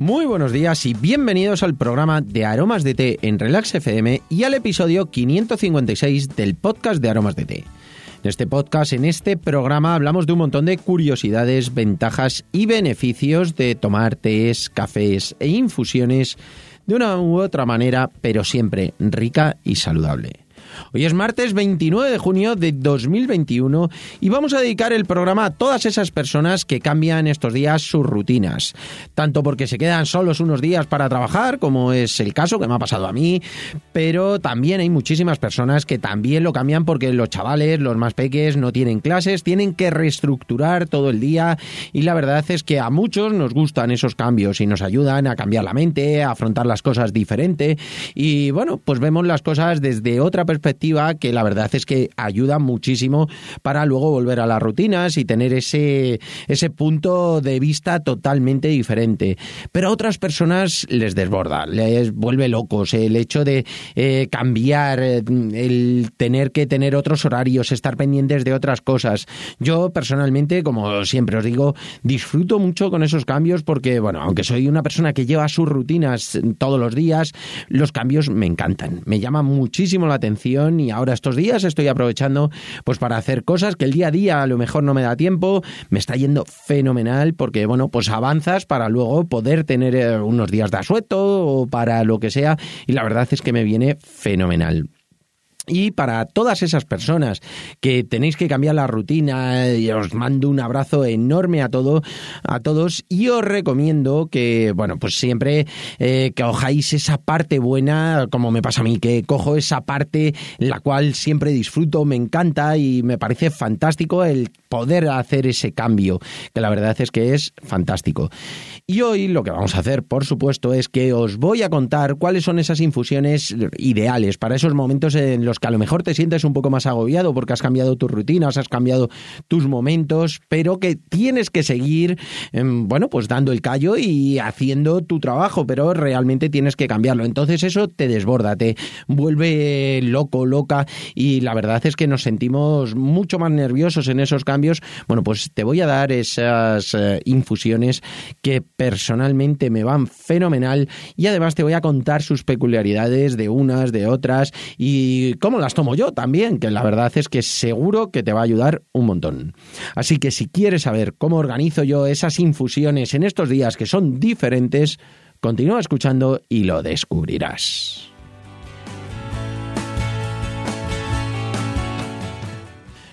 Muy buenos días y bienvenidos al programa de Aromas de Té en Relax FM y al episodio 556 del podcast de Aromas de Té. En este podcast, en este programa, hablamos de un montón de curiosidades, ventajas y beneficios de tomar tés, cafés e infusiones de una u otra manera, pero siempre rica y saludable. Hoy es martes 29 de junio de 2021 y vamos a dedicar el programa a todas esas personas que cambian estos días sus rutinas, tanto porque se quedan solos unos días para trabajar, como es el caso que me ha pasado a mí, pero también hay muchísimas personas que también lo cambian porque los chavales, los más peques, no tienen clases, tienen que reestructurar todo el día y la verdad es que a muchos nos gustan esos cambios y nos ayudan a cambiar la mente, a afrontar las cosas diferente y bueno, pues vemos las cosas desde otra perspectiva que la verdad es que ayuda muchísimo para luego volver a las rutinas y tener ese, ese punto de vista totalmente diferente. Pero a otras personas les desborda, les vuelve locos el hecho de eh, cambiar, eh, el tener que tener otros horarios, estar pendientes de otras cosas. Yo personalmente, como siempre os digo, disfruto mucho con esos cambios porque, bueno, aunque soy una persona que lleva sus rutinas todos los días, los cambios me encantan, me llaman muchísimo la atención y ahora estos días estoy aprovechando pues para hacer cosas que el día a día a lo mejor no me da tiempo, me está yendo fenomenal porque bueno, pues avanzas para luego poder tener eh, unos días de asueto o para lo que sea y la verdad es que me viene fenomenal. Y para todas esas personas que tenéis que cambiar la rutina, os mando un abrazo enorme a todo, a todos y os recomiendo que, bueno, pues siempre eh, que cojáis esa parte buena, como me pasa a mí, que cojo esa parte la cual siempre disfruto, me encanta y me parece fantástico el poder hacer ese cambio, que la verdad es que es fantástico. Y hoy lo que vamos a hacer, por supuesto, es que os voy a contar cuáles son esas infusiones ideales para esos momentos en los que a lo mejor te sientes un poco más agobiado porque has cambiado tus rutinas, has cambiado tus momentos, pero que tienes que seguir, em, bueno, pues dando el callo y haciendo tu trabajo, pero realmente tienes que cambiarlo. Entonces eso te desborda, te vuelve loco, loca y la verdad es que nos sentimos mucho más nerviosos en esos cambios. Bueno, pues te voy a dar esas eh, infusiones que personalmente me van fenomenal y además te voy a contar sus peculiaridades de unas, de otras y cómo las tomo yo también, que la verdad es que seguro que te va a ayudar un montón. Así que si quieres saber cómo organizo yo esas infusiones en estos días que son diferentes, continúa escuchando y lo descubrirás.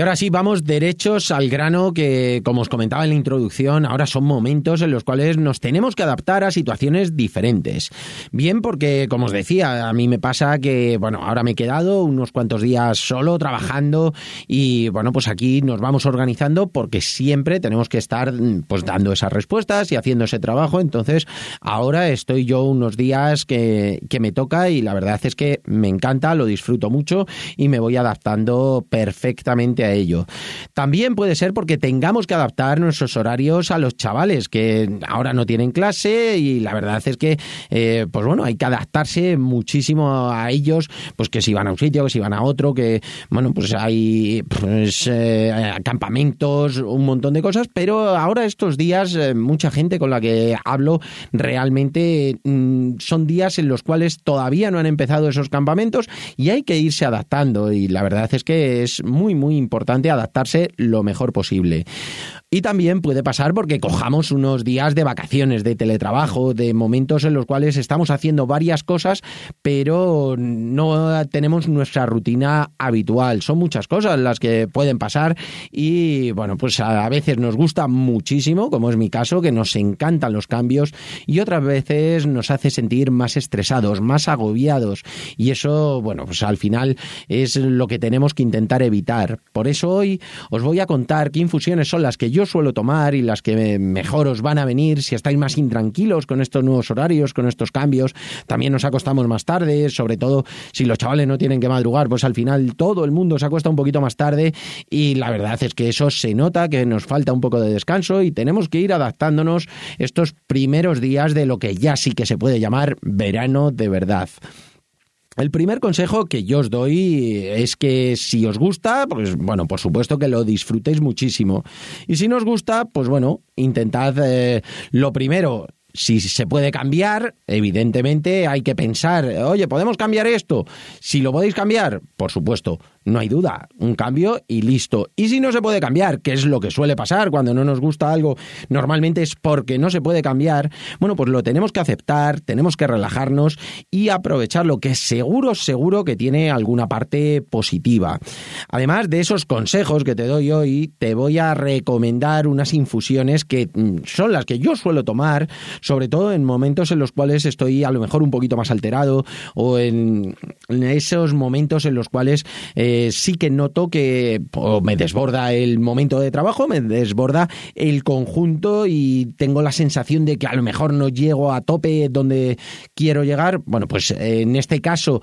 Y ahora sí, vamos derechos al grano que, como os comentaba en la introducción, ahora son momentos en los cuales nos tenemos que adaptar a situaciones diferentes. Bien porque, como os decía, a mí me pasa que, bueno, ahora me he quedado unos cuantos días solo trabajando y, bueno, pues aquí nos vamos organizando porque siempre tenemos que estar, pues, dando esas respuestas y haciendo ese trabajo. Entonces, ahora estoy yo unos días que, que me toca y la verdad es que me encanta, lo disfruto mucho y me voy adaptando perfectamente a ello. También puede ser porque tengamos que adaptar nuestros horarios a los chavales que ahora no tienen clase y la verdad es que, eh, pues bueno, hay que adaptarse muchísimo a ellos, pues que si van a un sitio, que si van a otro, que, bueno, pues hay pues, eh, campamentos, un montón de cosas, pero ahora estos días eh, mucha gente con la que hablo realmente mm, son días en los cuales todavía no han empezado esos campamentos y hay que irse adaptando y la verdad es que es muy muy importante importante adaptarse lo mejor posible. Y también puede pasar porque cojamos unos días de vacaciones, de teletrabajo, de momentos en los cuales estamos haciendo varias cosas, pero no tenemos nuestra rutina habitual. Son muchas cosas las que pueden pasar y bueno, pues a veces nos gusta muchísimo, como es mi caso, que nos encantan los cambios y otras veces nos hace sentir más estresados, más agobiados y eso, bueno, pues al final es lo que tenemos que intentar evitar. Por eso hoy os voy a contar qué infusiones son las que yo yo suelo tomar y las que mejor os van a venir si estáis más intranquilos con estos nuevos horarios, con estos cambios. También nos acostamos más tarde, sobre todo si los chavales no tienen que madrugar, pues al final todo el mundo se acuesta un poquito más tarde y la verdad es que eso se nota que nos falta un poco de descanso y tenemos que ir adaptándonos estos primeros días de lo que ya sí que se puede llamar verano de verdad. El primer consejo que yo os doy es que si os gusta, pues bueno, por supuesto que lo disfrutéis muchísimo. Y si no os gusta, pues bueno, intentad eh, lo primero, si se puede cambiar, evidentemente hay que pensar, oye, ¿podemos cambiar esto? Si lo podéis cambiar, por supuesto, no hay duda, un cambio y listo. Y si no se puede cambiar, que es lo que suele pasar cuando no nos gusta algo, normalmente es porque no se puede cambiar, bueno, pues lo tenemos que aceptar, tenemos que relajarnos y aprovechar lo que seguro, seguro que tiene alguna parte positiva. Además de esos consejos que te doy hoy, te voy a recomendar unas infusiones que mm, son las que yo suelo tomar, sobre todo en momentos en los cuales estoy a lo mejor un poquito más alterado o en, esos momentos en los cuales... Eh, sí que noto que me desborda el momento de trabajo, me desborda el conjunto y tengo la sensación de que a lo mejor no llego a tope donde quiero llegar. Bueno, pues en este caso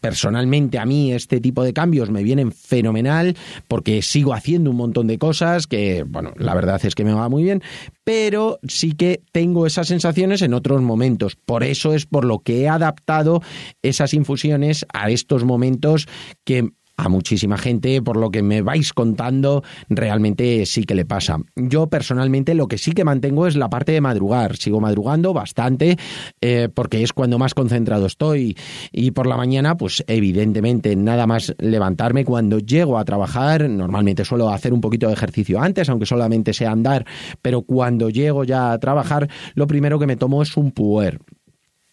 personalmente a mí este tipo de cambios me vienen fenomenal porque sigo haciendo un montón de cosas que, bueno, la verdad es que me va muy bien, pero sí que tengo esas sensaciones en otros momentos. Por eso es por lo que he adaptado esas infusiones a estos momentos que a muchísima gente, por lo que me vais contando, realmente sí que le pasa. Yo personalmente lo que sí que mantengo es la parte de madrugar. Sigo madrugando bastante eh, porque es cuando más concentrado estoy. Y por la mañana, pues evidentemente nada más levantarme cuando llego a trabajar. Normalmente suelo hacer un poquito de ejercicio antes, aunque solamente sea andar, pero cuando llego ya a trabajar, lo primero que me tomo es un puer.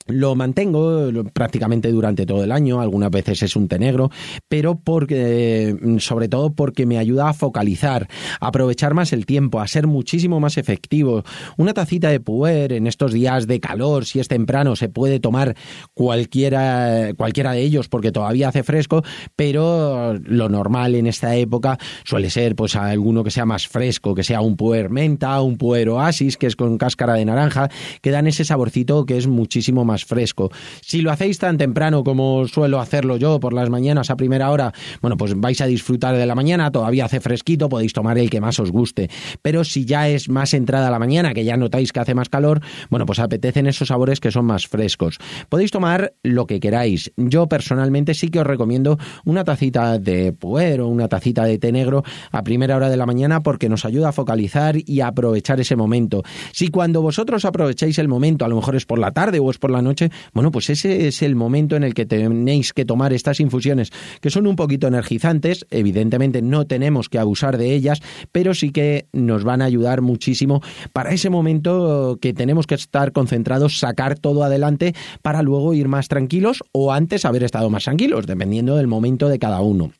Lo mantengo prácticamente durante todo el año, algunas veces es un té negro, pero porque, sobre todo porque me ayuda a focalizar, a aprovechar más el tiempo, a ser muchísimo más efectivo. Una tacita de puer en estos días de calor, si es temprano, se puede tomar cualquiera, cualquiera de ellos porque todavía hace fresco, pero lo normal en esta época suele ser pues alguno que sea más fresco, que sea un puer menta, un puer oasis, que es con cáscara de naranja, que dan ese saborcito que es muchísimo más fresco. Si lo hacéis tan temprano como suelo hacerlo yo por las mañanas a primera hora, bueno, pues vais a disfrutar de la mañana, todavía hace fresquito, podéis tomar el que más os guste. Pero si ya es más entrada la mañana, que ya notáis que hace más calor, bueno, pues apetecen esos sabores que son más frescos. Podéis tomar lo que queráis. Yo personalmente sí que os recomiendo una tacita de puer o una tacita de té negro a primera hora de la mañana porque nos ayuda a focalizar y a aprovechar ese momento. Si cuando vosotros aprovecháis el momento, a lo mejor es por la tarde o es por la noche, bueno, pues ese es el momento en el que tenéis que tomar estas infusiones, que son un poquito energizantes, evidentemente no tenemos que abusar de ellas, pero sí que nos van a ayudar muchísimo para ese momento que tenemos que estar concentrados, sacar todo adelante para luego ir más tranquilos o antes haber estado más tranquilos, dependiendo del momento de cada uno.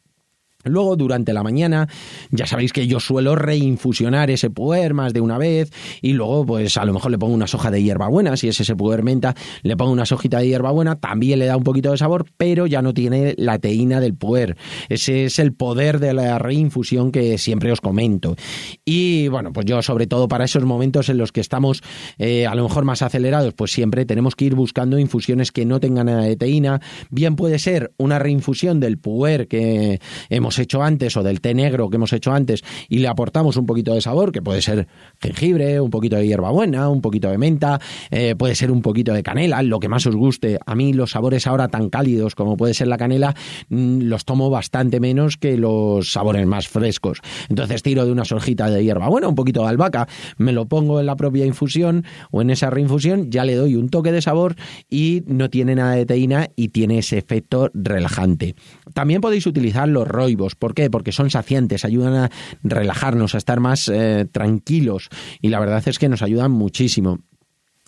Luego, durante la mañana, ya sabéis que yo suelo reinfusionar ese puer más de una vez y luego, pues a lo mejor le pongo una soja de hierbabuena, si es ese puer menta, le pongo una sojita de hierbabuena, también le da un poquito de sabor, pero ya no tiene la teína del puer. Ese es el poder de la reinfusión que siempre os comento. Y bueno, pues yo sobre todo para esos momentos en los que estamos eh, a lo mejor más acelerados, pues siempre tenemos que ir buscando infusiones que no tengan nada de teína. Bien puede ser una reinfusión del puer que hemos hecho antes o del té negro que hemos hecho antes y le aportamos un poquito de sabor, que puede ser jengibre, un poquito de hierbabuena, un poquito de menta, eh, puede ser un poquito de canela, lo que más os guste. A mí los sabores ahora tan cálidos como puede ser la canela, mm, los tomo bastante menos que los sabores más frescos. Entonces tiro de una soljita de hierbabuena, un poquito de albahaca, me lo pongo en la propia infusión o en esa reinfusión, ya le doy un toque de sabor y no tiene nada de teína y tiene ese efecto relajante. También podéis utilizar los roibos ¿Por qué? Porque son saciantes, ayudan a relajarnos, a estar más eh, tranquilos y la verdad es que nos ayudan muchísimo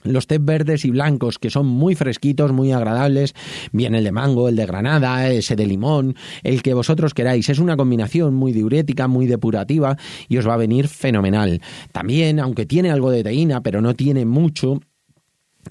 los té verdes y blancos que son muy fresquitos, muy agradables, bien el de mango, el de granada, ese de limón, el que vosotros queráis. Es una combinación muy diurética, muy depurativa y os va a venir fenomenal. También, aunque tiene algo de teína, pero no tiene mucho,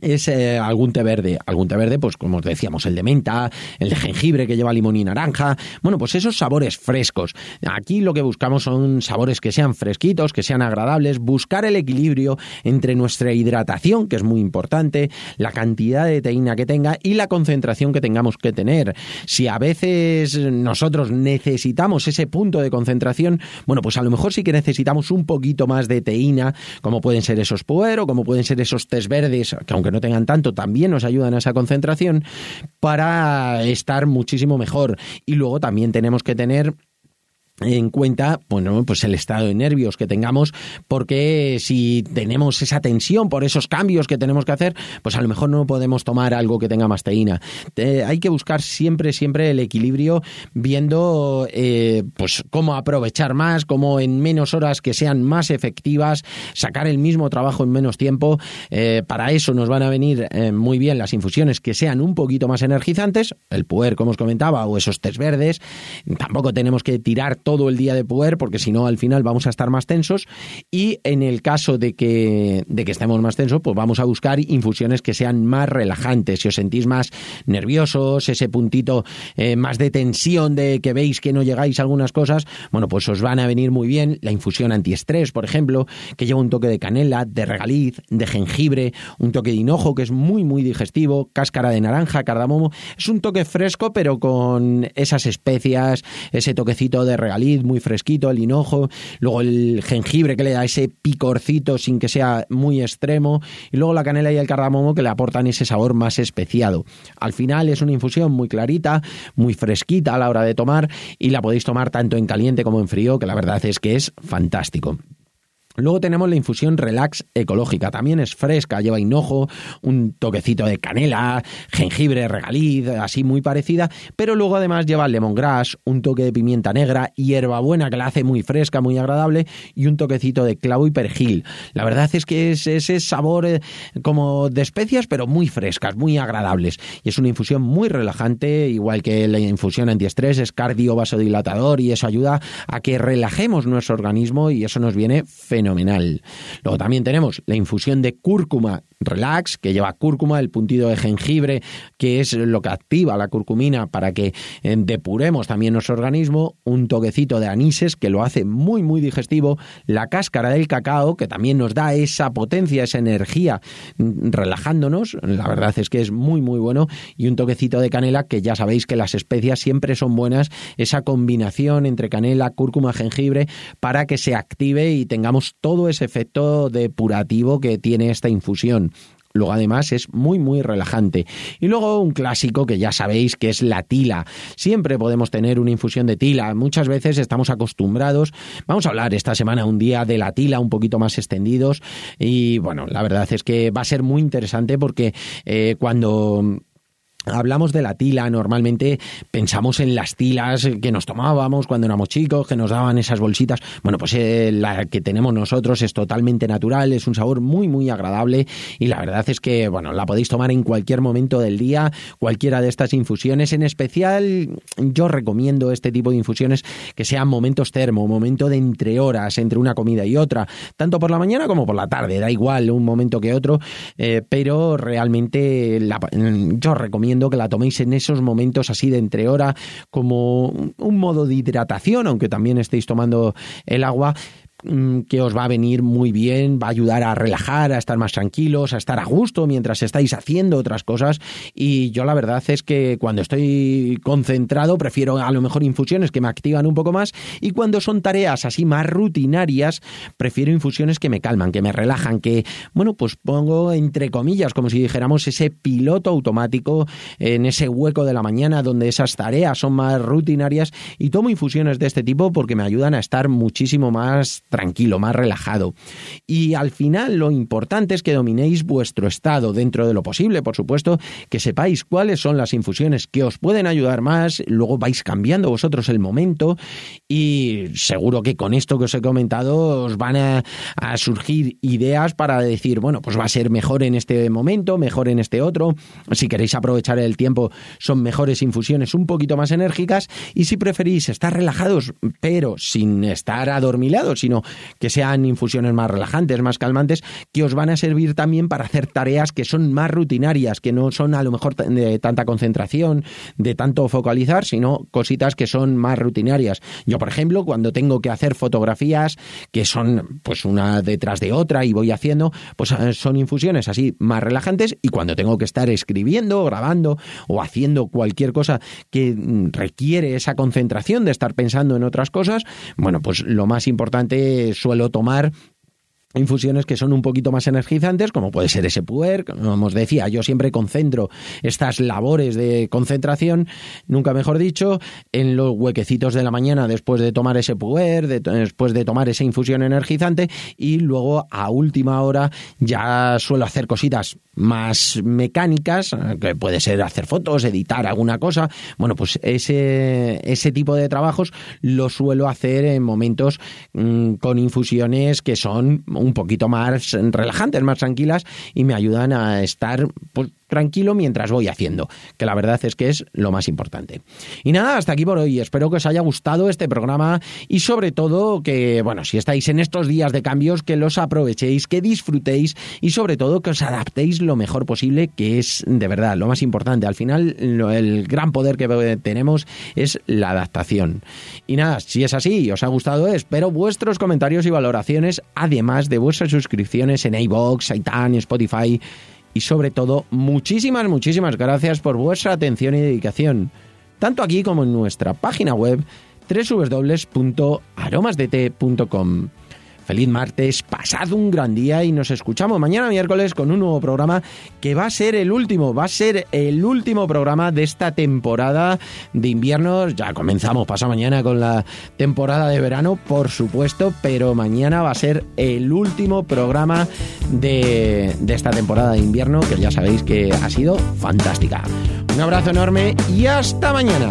es eh, algún té verde. Algún té verde, pues como os decíamos, el de menta, el de jengibre que lleva limón y naranja. Bueno, pues esos sabores frescos. Aquí lo que buscamos son sabores que sean fresquitos, que sean agradables, buscar el equilibrio entre nuestra hidratación, que es muy importante, la cantidad de teína que tenga y la concentración que tengamos que tener. Si a veces nosotros necesitamos ese punto de concentración, bueno, pues a lo mejor sí que necesitamos un poquito más de teína, como pueden ser esos puer o como pueden ser esos tés verdes, que aunque no tengan tanto, también nos ayudan a esa concentración para estar muchísimo mejor. Y luego también tenemos que tener en cuenta, bueno, pues el estado de nervios que tengamos, porque si tenemos esa tensión por esos cambios que tenemos que hacer, pues a lo mejor no podemos tomar algo que tenga más teína. hay que buscar siempre, siempre el equilibrio, viendo eh, pues cómo aprovechar más, cómo en menos horas que sean más efectivas, sacar el mismo trabajo en menos tiempo. Eh, para eso nos van a venir eh, muy bien las infusiones que sean un poquito más energizantes, el puer, como os comentaba, o esos tés verdes. Tampoco tenemos que tirar todo el día de poder, porque si no, al final vamos a estar más tensos. Y en el caso de que, de que estemos más tensos, pues vamos a buscar infusiones que sean más relajantes. Si os sentís más nerviosos, ese puntito eh, más de tensión de que veis que no llegáis a algunas cosas, bueno, pues os van a venir muy bien la infusión antiestrés, por ejemplo, que lleva un toque de canela, de regaliz, de jengibre, un toque de hinojo que es muy, muy digestivo, cáscara de naranja, cardamomo. Es un toque fresco, pero con esas especias, ese toquecito de regaliz muy fresquito, el hinojo, luego el jengibre que le da ese picorcito sin que sea muy extremo, y luego la canela y el cardamomo que le aportan ese sabor más especiado. Al final es una infusión muy clarita, muy fresquita a la hora de tomar, y la podéis tomar tanto en caliente como en frío, que la verdad es que es fantástico. Luego tenemos la infusión relax ecológica, también es fresca, lleva hinojo, un toquecito de canela, jengibre, regaliz, así muy parecida, pero luego además lleva lemongrass, un toque de pimienta negra, hierbabuena que la hace muy fresca, muy agradable y un toquecito de clavo y perejil. La verdad es que es ese sabor eh, como de especias, pero muy frescas, muy agradables. Y es una infusión muy relajante, igual que la infusión antiestrés, es cardiovasodilatador y eso ayuda a que relajemos nuestro organismo y eso nos viene fenomenal fenomenal. Luego también tenemos la infusión de cúrcuma relax, que lleva cúrcuma, el puntido de jengibre, que es lo que activa la curcumina para que eh, depuremos también nuestro organismo, un toquecito de anises que lo hace muy muy digestivo, la cáscara del cacao que también nos da esa potencia, esa energía mm, relajándonos, la verdad es que es muy muy bueno y un toquecito de canela que ya sabéis que las especias siempre son buenas, esa combinación entre canela, cúrcuma, jengibre para que se active y tengamos todo ese efecto depurativo que tiene esta infusión. Luego además es muy muy relajante. Y luego un clásico que ya sabéis que es la tila. Siempre podemos tener una infusión de tila. Muchas veces estamos acostumbrados. Vamos a hablar esta semana un día de la tila un poquito más extendidos. Y bueno, la verdad es que va a ser muy interesante porque eh, cuando Hablamos de la tila, normalmente pensamos en las tilas que nos tomábamos cuando éramos chicos, que nos daban esas bolsitas. Bueno, pues eh, la que tenemos nosotros es totalmente natural, es un sabor muy, muy agradable y la verdad es que, bueno, la podéis tomar en cualquier momento del día, cualquiera de estas infusiones. En especial, yo recomiendo este tipo de infusiones que sean momentos termo, momento de entre horas, entre una comida y otra, tanto por la mañana como por la tarde, da igual un momento que otro, eh, pero realmente yo recomiendo que la toméis en esos momentos así de entre hora como un modo de hidratación, aunque también estéis tomando el agua, que os va a venir muy bien, va a ayudar a relajar, a estar más tranquilos, a estar a gusto mientras estáis haciendo otras cosas. Y yo la verdad es que cuando estoy concentrado prefiero a lo mejor infusiones que me activan un poco más y cuando son tareas así más rutinarias prefiero infusiones que me calman, que me relajan, que, bueno, pues pongo entre comillas, como si dijéramos, ese piloto automático en ese hueco de la mañana donde esas tareas son más rutinarias y tomo infusiones de este tipo porque me ayudan a estar muchísimo más tranquilo, más relajado. Y al final lo importante es que dominéis vuestro estado dentro de lo posible, por supuesto, que sepáis cuáles son las infusiones que os pueden ayudar más, luego vais cambiando vosotros el momento y seguro que con esto que os he comentado os van a, surgir ideas para decir, bueno, pues va a ser mejor en este momento, mejor en este otro. Si queréis aprovechar el tiempo, son mejores infusiones un poquito más enérgicas y si preferís estar relajados, pero sin estar adormilados, sino que sean infusiones más relajantes, más calmantes, que os van a servir también para hacer tareas que son más rutinarias, que no son a lo mejor de tanta concentración, de tanto focalizar, sino cositas que son más rutinarias. Yo, por ejemplo, cuando tengo que hacer fotografías que son pues una detrás de otra y voy haciendo, pues eh, son infusiones así más relajantes y cuando tengo que estar escribiendo, grabando o haciendo cualquier cosa que mm, requiere esa concentración de estar pensando en otras cosas, bueno, pues lo más importante suelo tomar infusiones que son un poquito más energizantes, como puede ser ese puer, como os decía, yo siempre concentro estas labores de concentración, nunca mejor dicho, en los huequecitos de la mañana después de tomar ese puer, después de tomar esa infusión energizante y luego a última hora ya suelo hacer cositas más mecánicas, que puede ser hacer fotos, editar alguna cosa. Bueno, pues ese, ese tipo de trabajos lo suelo hacer en momentos mm, con infusiones que son un poquito más relajantes, más tranquilas y me ayudan a estar pues, tranquilo mientras voy haciendo, que la verdad es que es lo más importante. Y nada, hasta aquí por hoy. Espero que os haya gustado este programa y sobre todo que, bueno, si estáis en estos días de cambios, que los aprovechéis, que disfrutéis y sobre todo que os adaptéis lo mejor posible, que es de verdad lo más importante. Al final, el gran poder que tenemos es la adaptación. Y nada, si es así os ha gustado, espero vuestros comentarios y valoraciones, además de vuestras suscripciones en iBox, iTunes, Spotify y sobre todo muchísimas, muchísimas gracias por vuestra atención y dedicación, tanto aquí como en nuestra página web www.aromasdt.com. Feliz martes, pasad un gran día y nos escuchamos mañana miércoles con un nuevo programa que va a ser el último, va a ser el último programa de esta temporada de invierno. Ya comenzamos pasado mañana con la temporada de verano, por supuesto, pero mañana va a ser el último programa de esta temporada de invierno que ya sabéis que ha sido fantástica. Un abrazo enorme y hasta mañana.